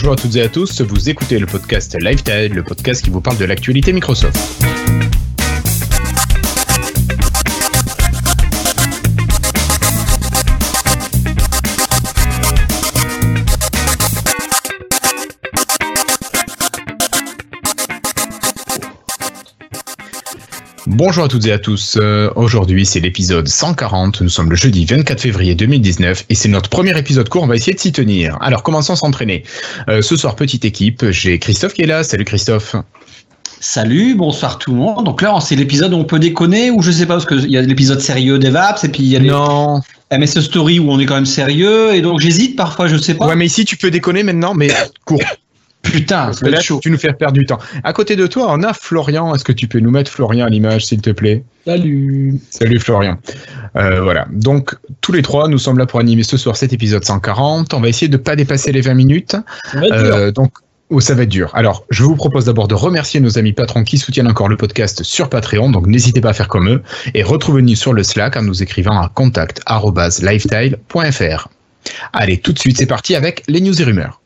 Bonjour à toutes et à tous, vous écoutez le podcast Lifetime, le podcast qui vous parle de l'actualité Microsoft. Bonjour à toutes et à tous. Euh, Aujourd'hui, c'est l'épisode 140. Nous sommes le jeudi 24 février 2019 et c'est notre premier épisode court. On va essayer de s'y tenir. Alors, commençons à s'entraîner? Euh, ce soir, petite équipe. J'ai Christophe qui est là. Salut Christophe. Salut, bonsoir tout le monde. Donc là, c'est l'épisode où on peut déconner ou je sais pas parce qu'il y a l'épisode sérieux d'Evaps et puis il y a les Non. MS Story où on est quand même sérieux et donc j'hésite parfois, je sais pas. Ouais, mais ici, tu peux déconner maintenant, mais court. Putain, Là, chaud. tu nous fais perdre du temps. À côté de toi, on a Florian. Est-ce que tu peux nous mettre Florian à l'image, s'il te plaît? Salut. Salut Florian. Euh, voilà. Donc, tous les trois, nous sommes là pour animer ce soir cet épisode 140. On va essayer de pas dépasser les 20 minutes. Euh, donc, oh, ça va être dur. Alors, je vous propose d'abord de remercier nos amis patrons qui soutiennent encore le podcast sur Patreon. Donc, n'hésitez pas à faire comme eux. Et retrouvez-nous sur le Slack en nous écrivant à contact.lifetile.fr. Allez, tout de suite, c'est parti avec les news et rumeurs.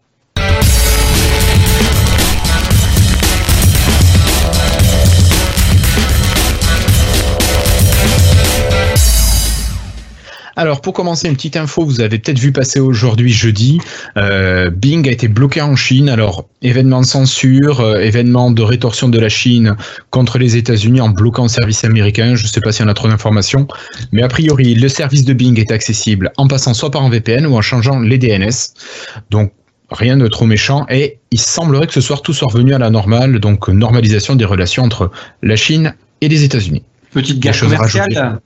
Alors pour commencer, une petite info, vous avez peut-être vu passer aujourd'hui jeudi, euh, Bing a été bloqué en Chine. Alors événement de censure, euh, événement de rétorsion de la Chine contre les États-Unis en bloquant le service américain. Je ne sais pas s'il y en a trop d'informations, mais a priori le service de Bing est accessible en passant soit par un VPN ou en changeant les DNS. Donc rien de trop méchant et il semblerait que ce soir tout soit revenu à la normale, donc normalisation des relations entre la Chine et les États-Unis. Petite guerre commerciale.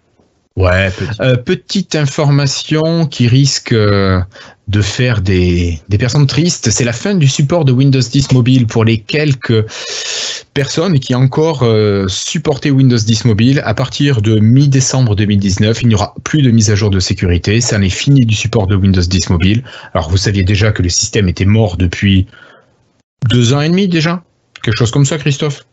Ouais, Euh, petite information qui risque euh, de faire des, des personnes tristes, c'est la fin du support de Windows 10 mobile pour les quelques personnes qui encore euh, supporté Windows 10 mobile. À partir de mi-décembre 2019, il n'y aura plus de mise à jour de sécurité. Ça en est fini du support de Windows 10 mobile. Alors vous saviez déjà que le système était mort depuis deux ans et demi déjà Quelque chose comme ça, Christophe?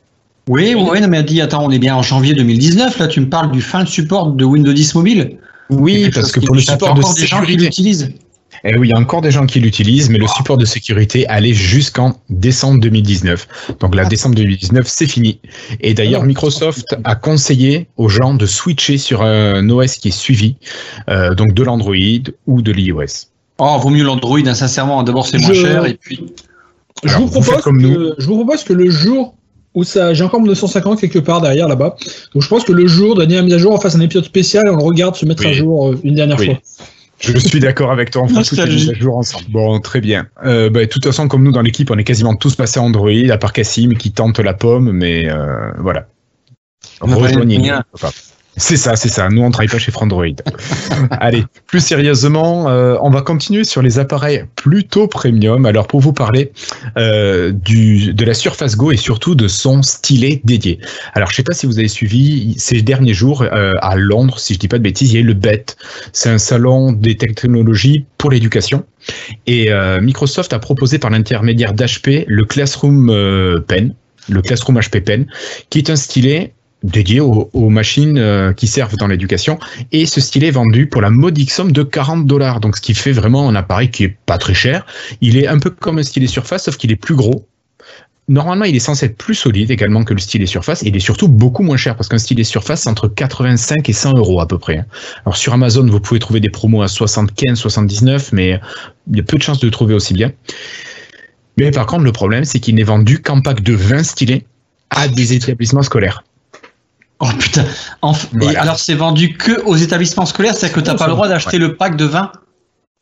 Oui, oui, non mais dit attends, on est bien en janvier 2019 là, tu me parles du fin de support de Windows 10 mobile. Oui, parce que pour le support de encore des gens qui sécurité, l'utilisent. Eh oui, il y a encore des gens qui l'utilisent, mais le support de sécurité allait jusqu'en décembre 2019. Donc là, décembre 2019, c'est fini. Et d'ailleurs, Ah. Microsoft a conseillé aux gens de switcher sur un OS qui est suivi, euh, donc de l'Android ou de l'iOS. Oh, vaut mieux l'Android, hein, sincèrement. D'abord c'est moins Je- cher et puis. Je Alors, vous, propose comme que, nous. je vous propose que le jour où ça, j'ai encore mon 250 quelque part derrière là-bas. Donc je pense que le jour de la mise à jour, on fasse un épisode spécial et on le regarde se mettre Oui. à jour euh, une dernière Oui. fois. Je suis d'accord avec toi, on fera toutes les mises à jour ensemble. Bon, très bien. Euh, bah, de toute façon, comme nous dans l'équipe, on est quasiment tous passés à Android, à part Cassim qui tente la pomme, mais euh, voilà. On va pas Rejoignez-nous. C'est ça, c'est ça. Nous, on travaille pas chez Frandroid. Allez, plus sérieusement, euh, on va continuer sur les appareils plutôt premium. Alors, pour vous parler euh, du, de la Surface Go et surtout de son stylet dédié. Alors, je sais pas si vous avez suivi ces derniers jours euh, à Londres, si je dis pas de bêtises, il y a eu le BET. C'est un salon des technologies pour l'éducation. Et euh, Microsoft a proposé par l'intermédiaire d'HP le Classroom Pen, le Classroom HP Pen, qui est un stylet dédié aux, aux machines euh, qui servent dans l'éducation. Et ce stylet est vendu pour la modique somme de 40 dollars. Donc, ce qui fait vraiment un appareil qui est pas très cher. Il est un peu comme un stylet Surface, sauf qu'il est plus gros. Normalement, il est censé être plus solide également que le stylet Surface. Il est surtout beaucoup moins cher parce qu'un stylet Surface, c'est entre 85 et 100 euros à peu près. Alors, sur Amazon, vous pouvez trouver des promos à 75, 79, mais il y a peu de chances de le trouver aussi bien. Mais par contre, le problème, c'est qu'il n'est vendu qu'en pack de 20 stylets à des établissements scolaires. Oh putain. Enf- Et Voilà. alors c'est vendu que aux établissements scolaires, c'est-à-dire que t'as pas le droit d'acheter le pack de 20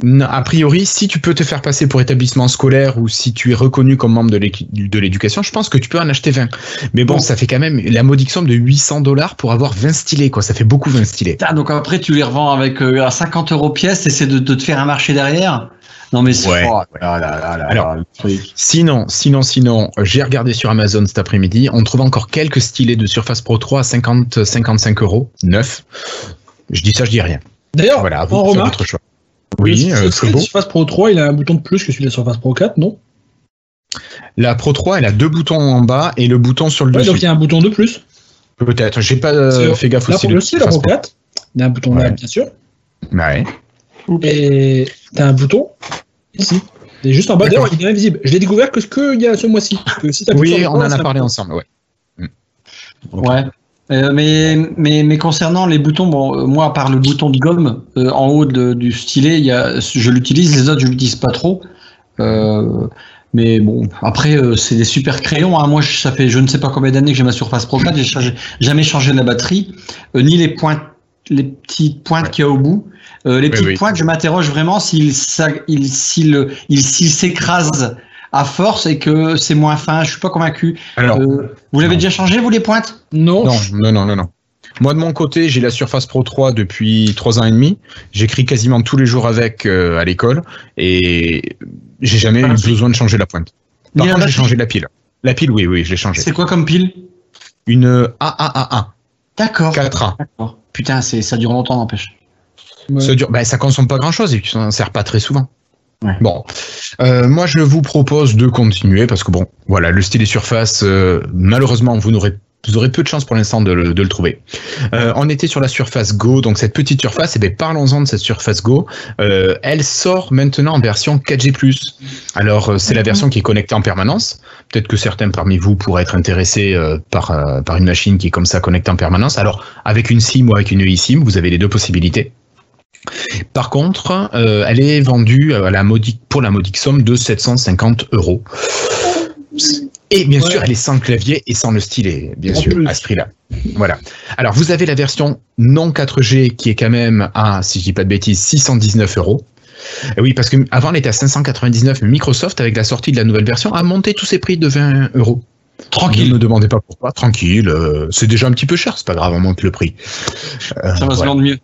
Non, a priori, si tu peux te faire passer pour établissement scolaire ou si tu es reconnu comme membre de l'éducation, je pense que tu peux en acheter 20. Mais bon, Bon. ça fait quand même la modique somme de 800 dollars pour avoir 20 stylets, quoi. Ça fait beaucoup 20 stylets. Putain, donc après tu les revends avec euh, à 50 euros pièce, et de, de te faire un marché derrière. Non mais c'est Ouais. oh là là là là Alors, là, le. Sinon, sinon, sinon, j'ai regardé sur Amazon cet après-midi, on trouve encore quelques stylets de Surface Pro 3 à 50, 55 euros, neuf. Je dis ça, je dis rien. D'ailleurs, Voilà, vous on remarque, votre choix. le Oui, stylet euh, c'est beau. Surface Pro 3, il a un bouton de plus que celui de la Surface Pro 4, non? La Pro 3, elle a deux boutons en bas et le bouton sur le Ouais, Donc dessus. il y a un bouton de plus. Peut-être, j'ai pas euh, fait gaffe Là, aussi. pour de le style, la Pro 4, il y a un bouton Ouais. là, bien sûr. Ouais. Et t'as un bouton ici. Et juste en bas, d'ailleurs, il est invisible. Je l'ai découvert que ce qu'il y a ce mois-ci. Si oui, on en a parlé ensemble, ouais. Ouais. Euh, mais, mais, mais concernant les boutons, bon, euh, moi, à part le bouton de gomme euh, en haut de, du stylet, il y a, je l'utilise, les autres, je l'utilise pas trop. mais bon, après, c'est des super crayons. Hein. Moi, ça fait je ne sais pas combien d'années que j'ai ma Surface Pro 4, j'ai jamais changé la batterie, ni les pointes, les petites pointes qu'il y a au bout. les petites pointes, je m'interroge vraiment s'il il, s'il il, s'écrase à force et que c'est moins fin. Je suis pas convaincu. Alors, euh, vous l'avez déjà changé, vous, les pointes? Non. non. Non, non, non, Moi, de mon côté, j'ai la Surface Pro 3 depuis trois ans et demi. J'écris quasiment tous les jours avec euh, à l'école et j'ai jamais eu besoin de changer la pointe. Par contre, j'ai changé la pile. La pile, oui, oui, je l'ai changé. C'est quoi comme pile? Une AAA1. D'accord. 4A. Putain, ça dure longtemps, n'empêche. Ça dure, bah, ça consomme pas grand chose et puis ça ne sert pas très souvent. Bon, euh, moi je vous propose de continuer parce que bon, voilà, le stylet surface, euh, malheureusement, vous n'aurez vous aurez peu de chance pour l'instant de, le trouver. Euh, on était sur la Surface Go, donc cette petite surface, et eh bien parlons-en de cette Surface Go. elle sort maintenant en version 4G+. Alors c'est la version qui est connectée en permanence. Peut-être que certains parmi vous pourraient être intéressés par, par une machine qui est comme ça connectée en permanence. Alors avec une SIM ou avec une eSIM, vous avez les deux possibilités. Par contre, euh, elle est vendue à la modique, pour la modique somme de 750 euros. Et bien sûr, elle est sans clavier et sans le stylet, bien sûr, à ce prix-là. Voilà. Alors, vous avez la version non 4G qui est quand même à, si je dis pas de bêtises, 619 euros. Oui, parce qu'avant, elle était à 599, mais Microsoft, avec la sortie de la nouvelle version, a monté tous ses prix de 20 euros. Tranquille. Ne me demandez pas pourquoi. Tranquille. Euh, c'est déjà un petit peu cher. C'est pas grave, on monte le prix. Ça va se vendre mieux.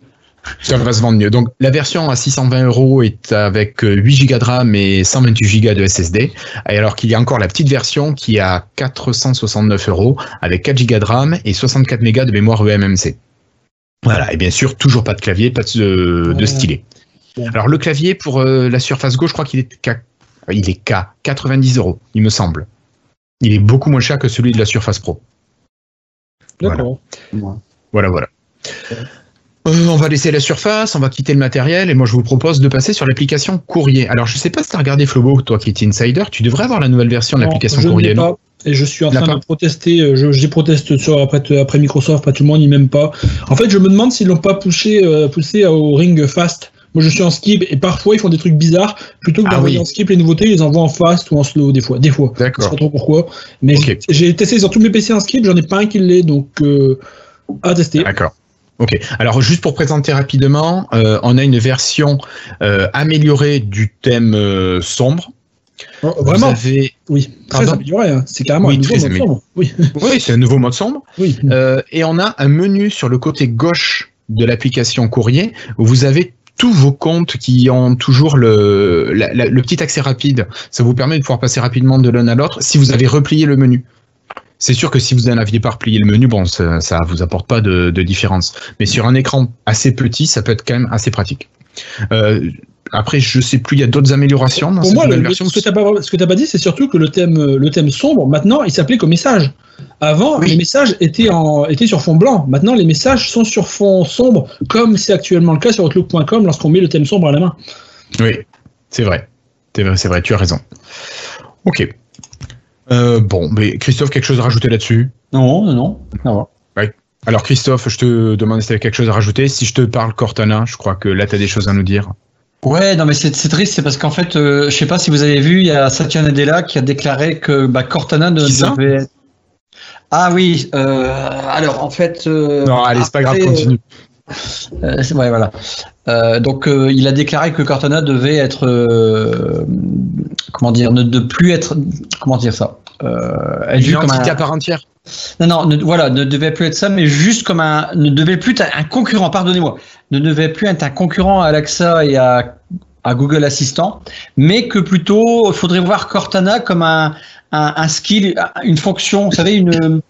Ça va se vendre mieux. Donc la version à 620 euros est avec 8 Go de RAM et 128 Go de SSD, alors qu'il y a encore la petite version qui est à 469 euros avec 4 Go de RAM et 64 Go de mémoire eMMC. Voilà, et bien sûr, toujours pas de clavier, pas de, de stylet. Alors le clavier pour euh, la Surface Go, je crois qu'il est qu'à il est qu'à 90 euros, il me semble. Il est beaucoup moins cher que celui de la Surface Pro. D'accord. Voilà, voilà. Euh, on va laisser la surface, on va quitter le matériel et moi je vous propose de passer sur l'application courrier. Alors je sais pas si tu as regardé Flobo, toi qui es insider, tu devrais avoir la nouvelle version de l'application courrier, non et je suis en train de protester, euh, je, proteste sur, après, après Microsoft, pas tout le monde, ni même pas. En fait, je me demande s'ils l'ont pas poussé, euh, poussé au ring fast. Moi, je suis en skip et parfois ils font des trucs bizarres. Plutôt que ah d'envoyer en skip les nouveautés, ils les envoient en fast ou en slow des fois. Des fois. D'accord. Je sais pas trop pourquoi. Mais j'ai testé sur tous mes PC en skip, j'en ai pas un qui l'est, donc à tester. D'accord. Ok. Alors juste pour présenter rapidement, euh, on a une version euh, améliorée du thème euh, sombre. Oh, vraiment Oui. Très amélioré. Hein. C'est carrément un nouveau mode sombre. Oui. oui c'est un nouveau mode sombre. Oui. et on a un menu sur le côté gauche de l'application courrier où vous avez tous vos comptes qui ont toujours le, le petit accès rapide. Ça vous permet de pouvoir passer rapidement de l'un à l'autre si vous avez replié le menu. C'est sûr que si vous en aviez pas replié le menu, bon, ça, ça vous apporte pas de, différence. Mais sur un écran assez petit, ça peut être quand même assez pratique. Euh, après, je sais plus, il y a d'autres améliorations dans Pour moi, version. Ce que tu n'as pas, dit, c'est surtout que le thème, le thème sombre, maintenant, il s'appelait comme message. Avant, les messages étaient, en, étaient sur fond blanc. Maintenant, les messages sont sur fond sombre, comme c'est actuellement le cas sur Outlook.com lorsqu'on met le thème sombre à la main. Oui, c'est vrai. C'est vrai, tu as raison. Ok. Euh, bon, mais Christophe, quelque chose à rajouter là-dessus? Non, non, non. Alors Christophe, je te demande si tu avais quelque chose à rajouter. Si je te parle Cortana, je crois que là tu as des choses à nous dire. Ouais, non mais c'est triste, c'est parce qu'en fait, euh, je sais pas si vous avez vu, il y a Satya Nadella qui a déclaré que bah, Cortana ne devait. Ah oui, euh, alors en fait. non, allez, c'est pas grave, continue. ouais, voilà. donc, il a déclaré que Cortana devait être, comment dire, ne de plus être, comment dire ça, euh, une entité à part entière. Non, non, ne, voilà, ne devait plus être ça, mais juste comme un, ne devait plus être un concurrent. Pardonnez-moi, ne devait plus être un concurrent à Alexa et à, à Google Assistant, mais que plutôt, il faudrait voir Cortana comme un, un, un, skill, une fonction, vous savez, une,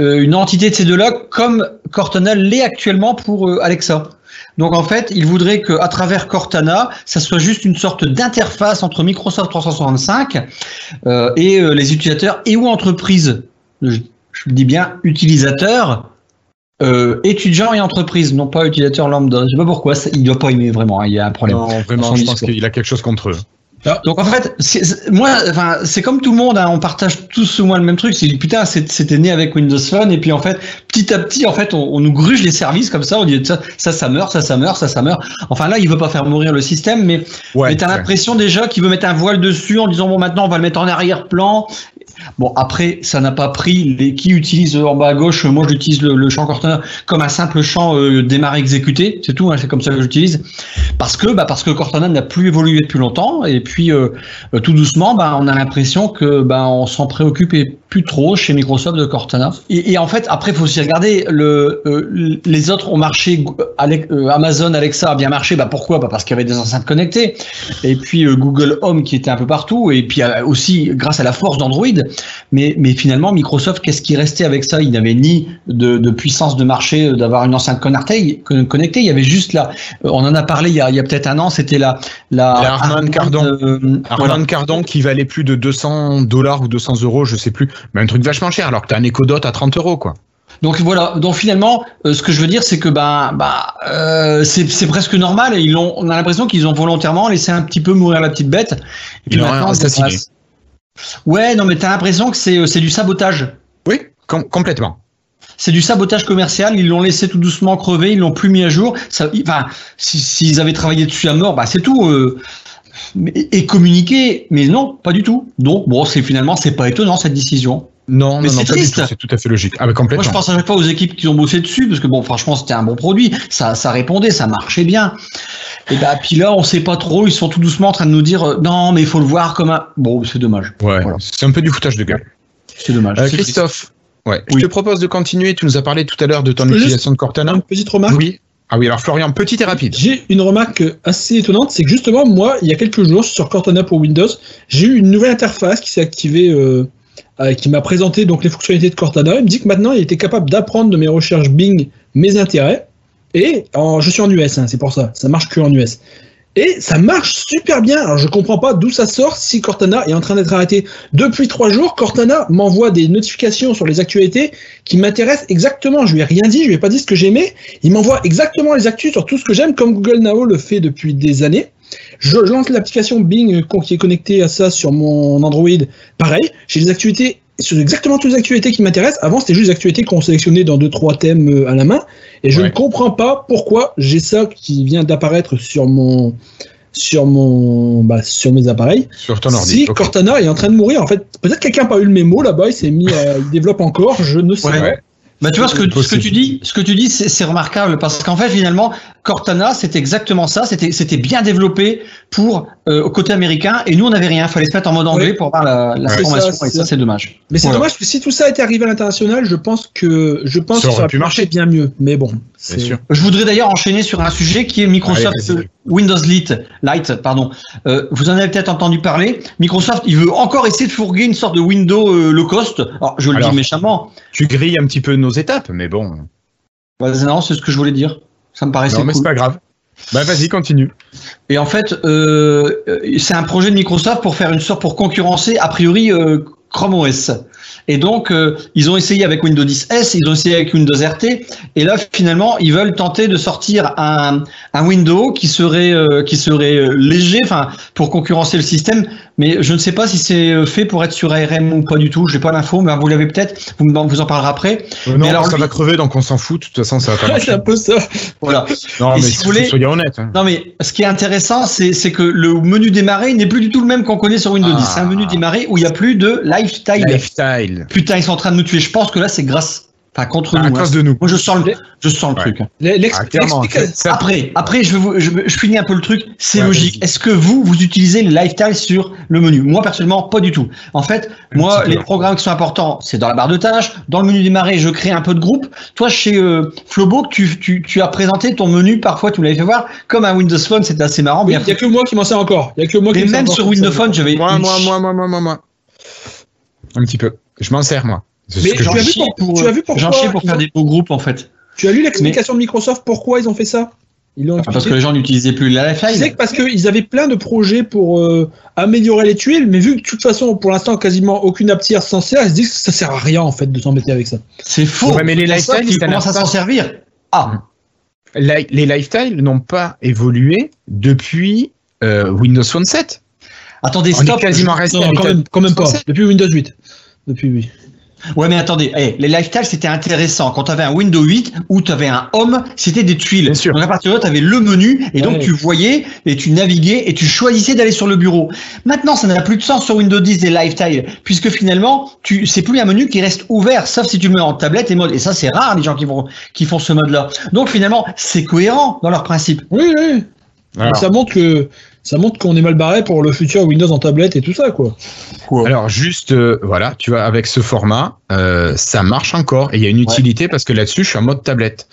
euh, une entité de ces deux-là, comme Cortana l'est actuellement pour euh, Alexa. Donc en fait, il voudrait qu'à travers Cortana, ça soit juste une sorte d'interface entre Microsoft 365 euh, et euh, les utilisateurs et ou entreprises. Je, je dis bien utilisateurs, euh, étudiants et entreprises, non pas utilisateurs lambda. Je sais pas pourquoi, il doit pas aimer vraiment. Hein, il y a un problème. Non, vraiment, je pense qu'il a quelque chose contre eux. Ah. Donc en fait, moi, enfin, c'est comme tout le monde, hein, on partage tous au moins le même truc. C'est putain, c'était né avec Windows Phone et puis en fait, petit à petit, en fait, on, nous gruge les services comme ça. On dit ça, ça, ça meurt, ça, ça meurt, ça, ça meurt. Enfin là, il veut pas faire mourir le système, mais, ouais, mais t'as l'impression déjà qu'il veut mettre un voile dessus en disant bon maintenant on va le mettre en arrière-plan Bon, après, ça n'a pas pris. Les, qui utilise en bas à gauche Moi, j'utilise le, champ Cortana comme un simple champ euh, démarrer exécuté. C'est tout. Hein, c'est comme ça que j'utilise. Parce que, bah, parce que Cortana n'a plus évolué depuis longtemps. Et puis, euh, euh, tout doucement, bah, on a l'impression que, bah, on s'en préoccupe plus trop chez Microsoft de Cortana. Et, en fait, après, il faut aussi regarder. Le, les autres ont marché. Amazon Alexa a bien marché. Bah, pourquoi? Bah, Parce qu'il y avait des enceintes connectées. Et puis Google Home qui était un peu partout. Et puis aussi grâce à la force d'Android. Mais, mais finalement, Microsoft, qu'est-ce qui restait avec ça? Il n'avait ni de, de, puissance de marché euh, d'avoir une enceinte connectée. Il y avait juste là. Euh, on en a parlé il y a, il y a peut-être un an. C'était la la, Harman Kardon. Euh, Kardon qui valait plus de 200 dollars ou 200 euros, je sais plus. Mais un truc vachement cher. Alors que tu as un Echo Dot à 30 euros, quoi. Donc voilà. Donc finalement, ce que je veux dire, c'est que bah, bah, euh, c'est presque normal. Ils ont, on a l'impression qu'ils ont volontairement laissé un petit peu mourir la petite bête. Et puis maintenant, assassiné. Ouais, non, mais t'as l'impression que c'est, c'est du sabotage. Oui, complètement. C'est du sabotage commercial. Ils l'ont laissé tout doucement crever. Ils l'ont plus mis à jour. Ça, enfin, s'ils avaient travaillé dessus à mort, bah c'est tout. Euh, et communiquer, mais non, pas du tout. Donc bon, c'est finalement c'est pas étonnant cette décision. Non, mais c'est triste. C'est tout à fait logique. Ah, complètement. Moi, je pense à chaque fois aux équipes qui ont bossé dessus, parce que bon, franchement, c'était un bon produit. Ça, ça répondait, ça marchait bien. Et bah, puis là, on sait pas trop. Ils sont tout doucement en train de nous dire, euh, non, mais il faut le voir comme un. Bon, c'est dommage. Ouais. C'est un peu du foutage de gueule. C'est dommage. Euh, Christophe. Ouais. Je te propose de continuer. Tu nous as parlé tout à l'heure de ton utilisation de Cortana. Une petite remarque. Oui. Ah oui, alors Florian, petite et rapide. J'ai une remarque assez étonnante, c'est que justement, moi, il y a quelques jours, sur Cortana pour Windows, j'ai eu une nouvelle interface qui s'est activée euh, euh, qui m'a présenté donc les fonctionnalités de Cortana. Il me dit que maintenant il était capable d'apprendre de mes recherches Bing mes intérêts. Et je suis en US, hein, c'est pour ça. Ça marche que en US. Et ça marche super bien. Alors je comprends pas d'où ça sort si Cortana est en train d'être arrêté. Depuis trois jours, Cortana m'envoie des notifications sur les actualités qui m'intéressent exactement. Je lui ai rien dit, je lui ai pas dit ce que j'aimais. Il m'envoie exactement les actus sur tout ce que j'aime, comme Google Now le fait depuis des années. Je lance l'application Bing euh, qui est connectée à ça sur mon Android. Pareil, j'ai les actualités sur exactement toutes les actualités qui m'intéressent. Avant, c'était juste les actualités qu'on sélectionnait dans deux trois thèmes euh, à la main, et je ne comprends pas pourquoi j'ai ça qui vient d'apparaître sur mon sur mon bah, sur mes appareils. Sur ton ordi. Si Cortana est en train de mourir, en fait, peut-être quelqu'un n'a pas eu le mémo là-bas, il s'est mis, à, il développe encore, je ne sais pas. Bah, tu vois, ce que, ce que tu dis, ce que tu dis, c'est remarquable parce qu'en fait, finalement, Cortana, c'était exactement ça. C'était, c'était bien développé pour euh, au côté américain, et nous, on n'avait rien. Il fallait se mettre en mode anglais pour voir la, la formation, et ça, c'est dommage. Mais c'est dommage que si tout ça était arrivé à l'international, je pense que je pense ça aurait pu marcher bien mieux. Mais bon, c'est sûr. Je voudrais d'ailleurs enchaîner sur un sujet qui est Microsoft Windows Lite, Lite, pardon. Euh, vous en avez peut-être entendu parler. Microsoft, il veut encore essayer de fourguer une sorte de Windows euh, low cost. Alors, je le dis méchamment. Tu grilles un petit peu nos étapes, mais bon. Bah, non, c'est ce que je voulais dire. Ça me paraissait non, mais c'est pas grave. Bah vas-y, continue. Et en fait, euh, c'est un projet de Microsoft pour faire une sorte pour concurrencer a priori Chrome OS. Et donc, euh, ils ont essayé avec Windows 10 S, ils ont essayé avec Windows RT, et là, finalement, ils veulent tenter de sortir un, un Windows qui serait, euh, qui serait euh, léger, enfin, pour concurrencer le système. Mais je ne sais pas si c'est fait pour être sur ARM ou pas du tout. Je n'ai pas l'info, mais vous l'avez peut-être. Vous, vous en parlerez après. non, mais alors, ça va crever, donc on s'en fout. De toute façon, ça va pas c'est un peu ça. Voilà. Non, mais si vous voulez, soyez honnête. Hein. Non, mais ce qui est intéressant, c'est que le menu démarrer n'est plus du tout le même qu'on connaît sur Windows 10. C'est un menu démarrer où il n'y a plus de lifestyle. Lifestyle. Putain, ils sont en train de nous tuer. Je pense que là, c'est grâce Enfin, contre nous. À cause hein. de nous. Moi, je sens le, je sens le truc. Ah, après, après, je, je, je, finis un peu le truc. C'est logique. Est-ce que vous, vous utilisez le lifestyle sur le menu? Moi, personnellement, pas du tout. En fait, moi, les programmes qui sont importants, c'est dans la barre de tâches. Dans le menu démarrer, je crée un peu de groupe. Toi, chez euh, Flobo, tu, tu, tu, as présenté ton menu. Parfois, tu me l'avais fait voir. Comme un Windows Phone, c'était assez marrant. Il n'y a que moi qui m'en sais encore. Il a que moi qui même sur Windows Phone, j'avais. Moi, moi, moi, moi, moi, moi, moi. Un petit peu. Je m'en sers, moi. Mais tu as, vu pour, tu as vu pourquoi pour faire des beaux groupes en fait. Tu as lu l'explication de Microsoft pourquoi ils ont fait ça? Ils ont Parce que les gens n'utilisaient plus la lifestyle. C'est parce qu'ils avaient plein de projets pour euh, améliorer les tuiles, mais vu que de toute façon, pour l'instant, quasiment aucune app s'en sert, ils se disent que ça sert à rien en fait de s'embêter avec ça. C'est faux. mais les lifestyles, ils commencent à s'en servir. Ah. Les lifestyles n'ont pas évolué depuis euh, Windows Phone 7. Attendez, On est quasiment resté Non, quand même, quand même pas. Depuis Windows 8. Depuis oui. Ouais, mais attendez, eh, les lifestyles c'était intéressant. Quand tu avais un Windows 8 ou tu avais un Home, c'était des tuiles. Bien sûr. Donc à partir de là, tu avais le menu et donc tu voyais et tu naviguais et tu choisissais d'aller sur le bureau. Maintenant, ça n'a plus de sens sur Windows 10 des lifestyles puisque finalement, tu c'est plus un menu qui reste ouvert sauf si tu le mets en tablette et mode. Et ça, c'est rare les gens qui vont qui font ce mode-là. Donc finalement, c'est cohérent dans leur principe. Oui, oui. Alors, Ça montre que ça montre qu'on est mal barré pour le futur Windows en tablette et tout ça, quoi. alors juste, euh, voilà, tu vois, avec ce format, euh, ça marche encore et il y a une utilité parce que là-dessus, je suis en mode tablette.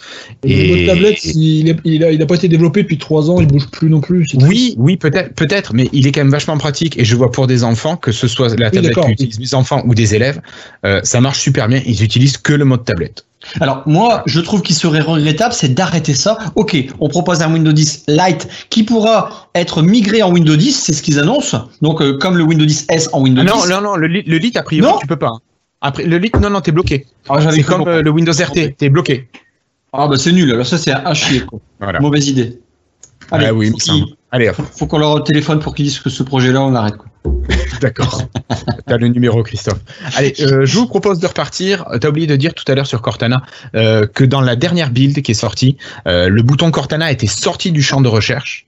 Et le mode tablette, il, est- il, a, il a pas été développé depuis trois ans, il bouge plus non plus. Oui, oui, peut-être, peut-être, mais il est quand même vachement pratique. Et je vois pour des enfants, que ce soit la tablette d'accord. qu'utilisent mes enfants ou des élèves, euh, ça marche super bien. Ils utilisent que le mode tablette. Alors moi, je trouve qu'il serait regrettable, c'est d'arrêter ça. Ok, on propose un Windows 10 Lite qui pourra être migré en Windows 10, c'est ce qu'ils annoncent. Donc euh, comme le Windows 10 S en Windows Ah non, 10. non, non, le, lit- le lit, a priori, Non. tu peux pas. Après, le lit, non, non, t'es bloqué. Ah, C'est comme euh, le Windows RT, t'es bloqué. Ah bah c'est nul. Alors ça c'est un chier. Quoi. Voilà. Mauvaise idée. Allez, ah oui, il faut Allez, faut, faut qu'on leur téléphone pour qu'ils disent que ce projet-là on arrête. Quoi. d'accord. T'as le numéro, Christophe. Allez, euh, je vous propose de repartir. T'as oublié de dire tout à l'heure sur Cortana euh, que dans la dernière build qui est sortie, euh, le bouton Cortana a été sorti du champ de recherche.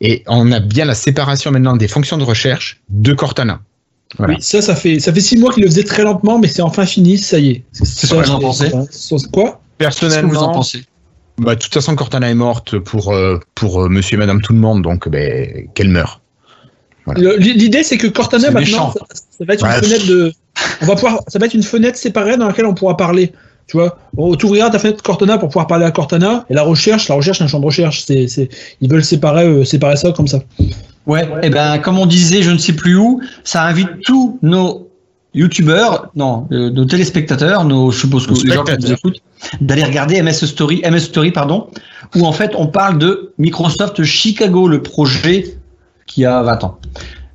Et on a bien la séparation maintenant des fonctions de recherche de Cortana. Voilà. Oui, ça, ça fait, ça fait six mois qu'il le faisait très lentement, mais c'est enfin fini, ça y est. C'est ce que vous en pensez Quoi? Que vous en Personnellement, pensez? bah, de toute façon, Cortana est morte pour, euh, pour euh, monsieur et madame tout le monde, donc ben, qu'elle meure. Voilà. L'idée, c'est que Cortana, maintenant, ça, ça va être une fenêtre de. On va pouvoir, ça va être une fenêtre séparée dans laquelle on pourra parler. Tu vois, on t'ouvrira ta fenêtre Cortana pour pouvoir parler à Cortana, et la recherche, la recherche, c'est un champ de recherche. C'est, c'est, ils veulent séparer, euh, séparer ça comme ça. Ouais, et ben comme on disait, je ne sais plus où, ça invite tous nos youtubeurs, non, euh, nos téléspectateurs, nos, je suppose que les gens qui nous écoutent, d'aller regarder MS Story, MS Story, pardon, où en fait on parle de Microsoft Chicago, le projet qui a 20 ans.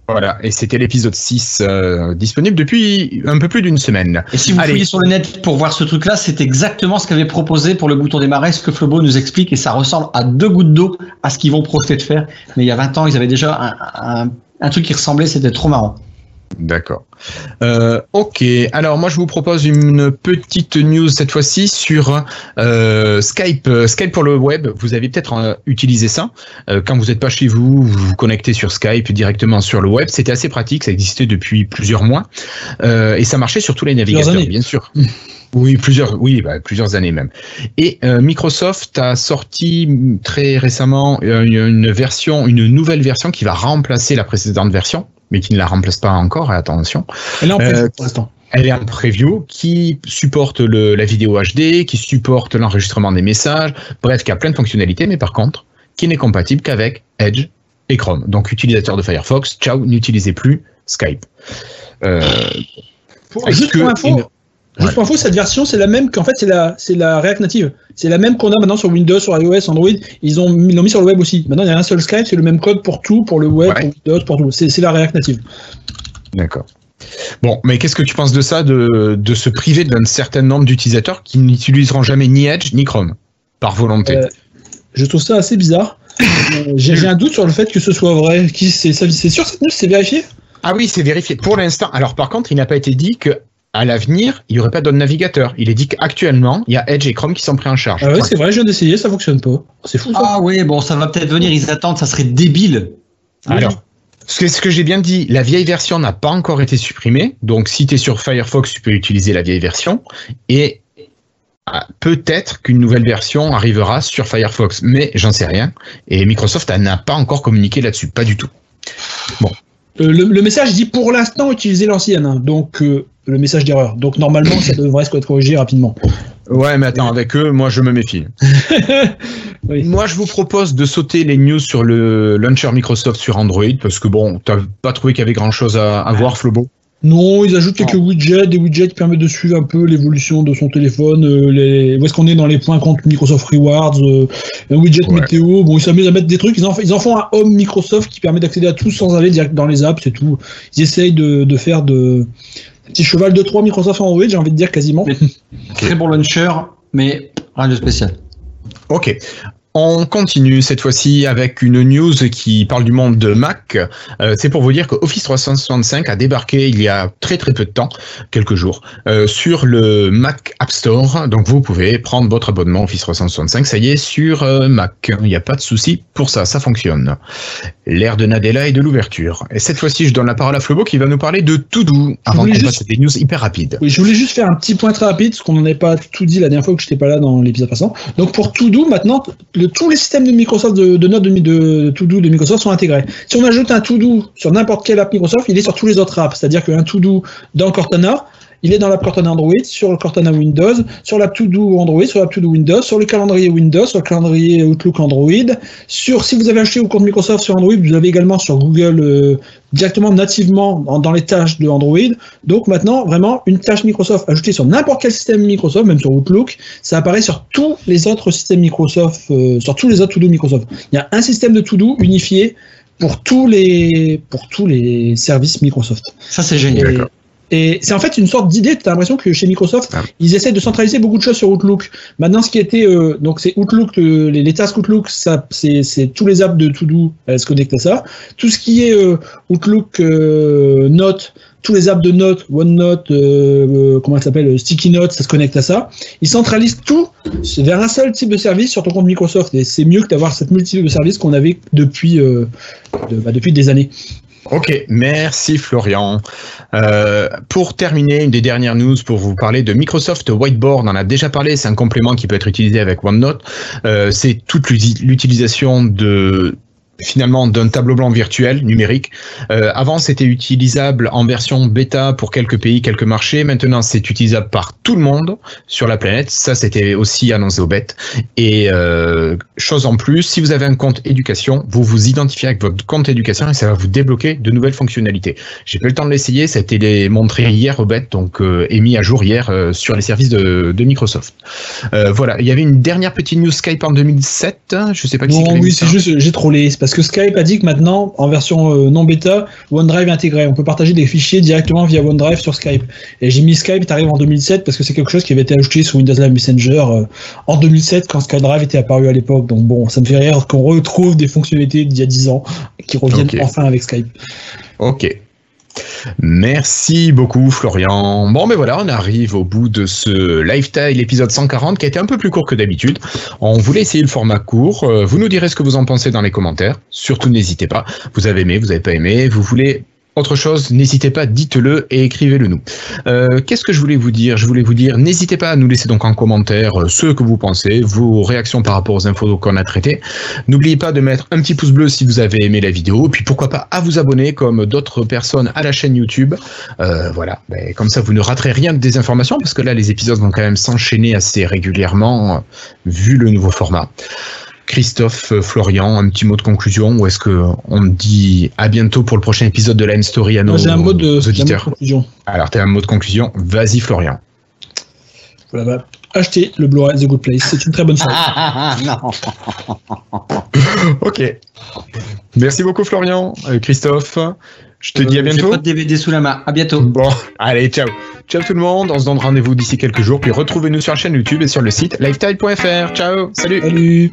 Voilà, et c'était l'épisode 6 euh, disponible depuis un peu plus d'une semaine. Et si vous Allez. fouillez sur le net pour voir ce truc-là, c'est exactement ce qu'avait proposé pour le bouton démarrer, ce que Flobo nous explique, et ça ressemble à deux gouttes d'eau à ce qu'ils vont projeter de faire. Mais il y a 20 ans, ils avaient déjà un, un- un truc qui ressemblait, c'était trop marrant. D'accord. Euh, ok, alors moi je vous propose une petite news cette fois-ci sur euh, Skype. Skype pour le web, vous avez peut-être euh, utilisé ça. Quand vous n'êtes pas chez vous, vous vous connectez sur Skype directement sur le web. C'était assez pratique, ça existait depuis plusieurs mois. Et ça marchait sur tous les navigateurs, bien sûr. Oui, plusieurs, oui, bah, plusieurs années même. Et euh, Microsoft a sorti très récemment euh, une, une version, une nouvelle version qui va remplacer la précédente version, mais qui ne la remplace pas encore. Attention. Et là, on peut Euh, pour l'instant. Elle est en preview, qui supporte le, la vidéo HD, qui supporte l'enregistrement des messages, bref, qui a plein de fonctionnalités, mais par contre, qui n'est compatible qu'avec Edge et Chrome. Donc, utilisateur de Firefox, ciao, n'utilisez plus Skype. Euh, Pour- est-ce juste que pour info, une- juste pour info, cette version, c'est la même qu'en fait, c'est la, c'est la React native. C'est la même qu'on a maintenant sur Windows, sur iOS, Android. Ils ont mis, l'ont mis sur le web aussi. Maintenant, il y a un seul Skype, c'est le même code pour tout, pour le web, Ouais. pour Windows, pour tout. C'est, c'est la React native. D'accord. Bon, mais qu'est-ce que tu penses de ça, de, de se priver d'un certain nombre d'utilisateurs qui n'utiliseront jamais ni Edge ni Chrome, par volonté? Euh, Je trouve ça assez bizarre. Euh, j'ai, j'ai un doute sur le fait que ce soit vrai. Qui, c'est, c'est sûr cette news, c'est vérifié? Ah oui, c'est vérifié. Pour l'instant, alors par contre, il n'a pas été dit que à l'avenir, il n'y aurait pas d'autres navigateurs. Il est dit qu'actuellement, il y a Edge et Chrome qui sont pris en charge. Ah ouais, c'est vrai, je viens d'essayer, ça fonctionne pas. C'est fou ça. Ah oui, bon, ça va peut-être venir, ils attendent, ça serait débile. Alors, ce que, ce que j'ai bien dit, la vieille version n'a pas encore été supprimée. Donc, si tu es sur Firefox, tu peux utiliser la vieille version. Et ah, peut-être qu'une nouvelle version arrivera sur Firefox, mais j'en sais rien. Et Microsoft ah, n'a pas encore communiqué là-dessus, pas du tout. Euh, le, le message dit pour l'instant utiliser l'ancienne, hein. donc euh, le message d'erreur. Donc normalement, ça devrait être corrigé rapidement. Ouais, mais attends, avec eux, moi je me méfie. Oui. Moi, je vous propose de sauter les news sur le launcher Microsoft sur Android, parce que bon, t'as pas trouvé qu'il y avait grand chose à, à voir, Flobo Non, ils ajoutent quelques widgets, des widgets qui permettent de suivre un peu l'évolution de son téléphone, euh, les, où est-ce qu'on est dans les points contre Microsoft Rewards, euh, un widget Ouais. météo. Bon, ils s'amusent à mettre des trucs. Ils en, ils en font un home Microsoft qui permet d'accéder à tout sans aller direct dans les apps, c'est tout. Ils essayent de, de faire de petit cheval de trois Microsoft en Android, j'ai envie de dire quasiment. Mais- Très bon launcher, mais rien de spécial. Ok. On continue cette fois-ci avec une news qui parle du monde de Mac. Euh, c'est pour vous dire que Office 365 a débarqué il y a très très peu de temps, quelques jours, euh, sur le Mac App Store. Donc vous pouvez prendre votre abonnement Office 365. Ça y est sur euh, Mac. Il n'y a pas de souci pour ça, ça fonctionne. L'ère de Nadella et de l'ouverture. Et cette fois-ci, je donne la parole à Flobo qui va nous parler de Todo avant qu'on juste... passe des news hyper rapides. Oui, je voulais juste faire un petit point très rapide parce qu'on n'en avait pas tout dit la dernière fois que je n'étais pas là dans l'épisode passant. Donc pour Todo, maintenant, le tous les systèmes de Microsoft, de, notes de, de To-Do de Microsoft sont intégrés. Si on ajoute un To-Do sur n'importe quelle app Microsoft, il est sur tous les autres apps. C'est-à-dire qu'un To-Do dans Cortana, il est dans l'app Cortana Android, sur le Cortana Windows, sur l'app To-Do Android, sur l'app To-Do Windows, sur le calendrier Windows, sur le calendrier Outlook Android. Sur, si vous avez acheté au compte Microsoft sur Android, vous avez également sur Google euh, directement nativement dans, dans, les tâches de Android. Donc maintenant, vraiment, une tâche Microsoft ajoutée sur n'importe quel système Microsoft, même sur Outlook, ça apparaît sur tous les autres systèmes Microsoft, euh, sur tous les autres To-Do Microsoft. Il y a un système de To-Do unifié pour tous les pour tous les services Microsoft. Ça c'est génial. Et c'est en fait une sorte d'idée. Tu as l'impression que chez Microsoft, ah. ils essaient de centraliser beaucoup de choses sur Outlook. Maintenant, ce qui était euh, donc c'est Outlook, euh, les, les tasks Outlook, ça c'est tous les apps de To-Do, elles se connectent à ça. Tout ce qui est euh, Outlook euh, Note, tous les apps de Note, OneNote, euh, comment ça s'appelle, Sticky Note, ça se connecte à ça. Ils centralisent tout vers un seul type de service sur ton compte Microsoft. Et c'est mieux que d'avoir cette multitude de services qu'on avait depuis, de, bah, depuis des années. Ok, merci Florian. Euh, pour terminer, une des dernières news pour vous parler de Microsoft Whiteboard. On en a déjà parlé, c'est un complément qui peut être utilisé avec OneNote. Euh, c'est toute l'utilisation de finalement d'un tableau blanc virtuel numérique. Euh, avant, c'était utilisable en version bêta pour quelques pays, quelques marchés. Maintenant, c'est utilisable par tout le monde sur la planète. Ça, c'était aussi annoncé au bêtes. Et euh, chose en plus, si vous avez un compte éducation, vous vous identifiez avec votre compte éducation et ça va vous débloquer de nouvelles fonctionnalités. J'ai pas eu le temps de l'essayer, ça a été montré hier au bêtes, donc euh, et mis à jour hier euh, sur les services de, de Microsoft. Voilà, il y avait une dernière petite news Skype en 2007. Je sais pas qui c'est. oui, c'est juste j'ai trollé parce que Skype a dit que maintenant, en version euh, non bêta, OneDrive est intégré. On peut partager des fichiers directement via OneDrive sur Skype. Et j'ai mis Skype, arrive en 2007 parce que c'est quelque chose qui avait été ajouté sur Windows Live Messenger euh, en 2007 quand SkyDrive était apparu à l'époque. Donc bon, ça me fait rire qu'on retrouve des fonctionnalités d'il y a 10 ans qui reviennent okay. enfin avec Skype. Ok. Merci beaucoup Florian. Bon mais voilà, on arrive au bout de ce Lifestyle épisode 140 qui a été un peu plus court que d'habitude. On voulait essayer le format court. Vous nous direz ce que vous en pensez dans les commentaires. Surtout n'hésitez pas. Vous avez aimé, vous n'avez pas aimé, vous voulez autre chose, n'hésitez pas, dites-le et écrivez-le nous. Euh, Qu'est-ce que je voulais vous dire? Je voulais vous dire, n'hésitez pas à nous laisser donc en commentaire ce que vous pensez, vos réactions par rapport aux infos qu'on a traitées. N'oubliez pas de mettre un petit pouce bleu si vous avez aimé la vidéo, puis pourquoi pas à vous abonner comme d'autres personnes à la chaîne YouTube. Euh, voilà, ben, comme ça vous ne raterez rien des informations, parce que là les épisodes vont quand même s'enchaîner assez régulièrement, vu le nouveau format. Christophe, Florian, un petit mot de conclusion ou est-ce que on dit à bientôt pour le prochain épisode de la Story à nos, J'ai un mot de, auditeurs un mot de conclusion. Alors, tu as un mot de conclusion. Vas-y, Florian. Voilà, bah, achetez le Blu-ray The Good Place. C'est une très bonne série. Ah, non. ok. Merci beaucoup, Florian. Euh, Christophe, je te Euh, dis à bientôt. J'ai pas de DVD sous la main. À bientôt. Bon, allez, ciao. Ciao tout le monde. On se donne rendez-vous d'ici quelques jours. Puis retrouvez-nous sur la chaîne YouTube et sur le site lifetime.fr. Ciao. Salut. Salut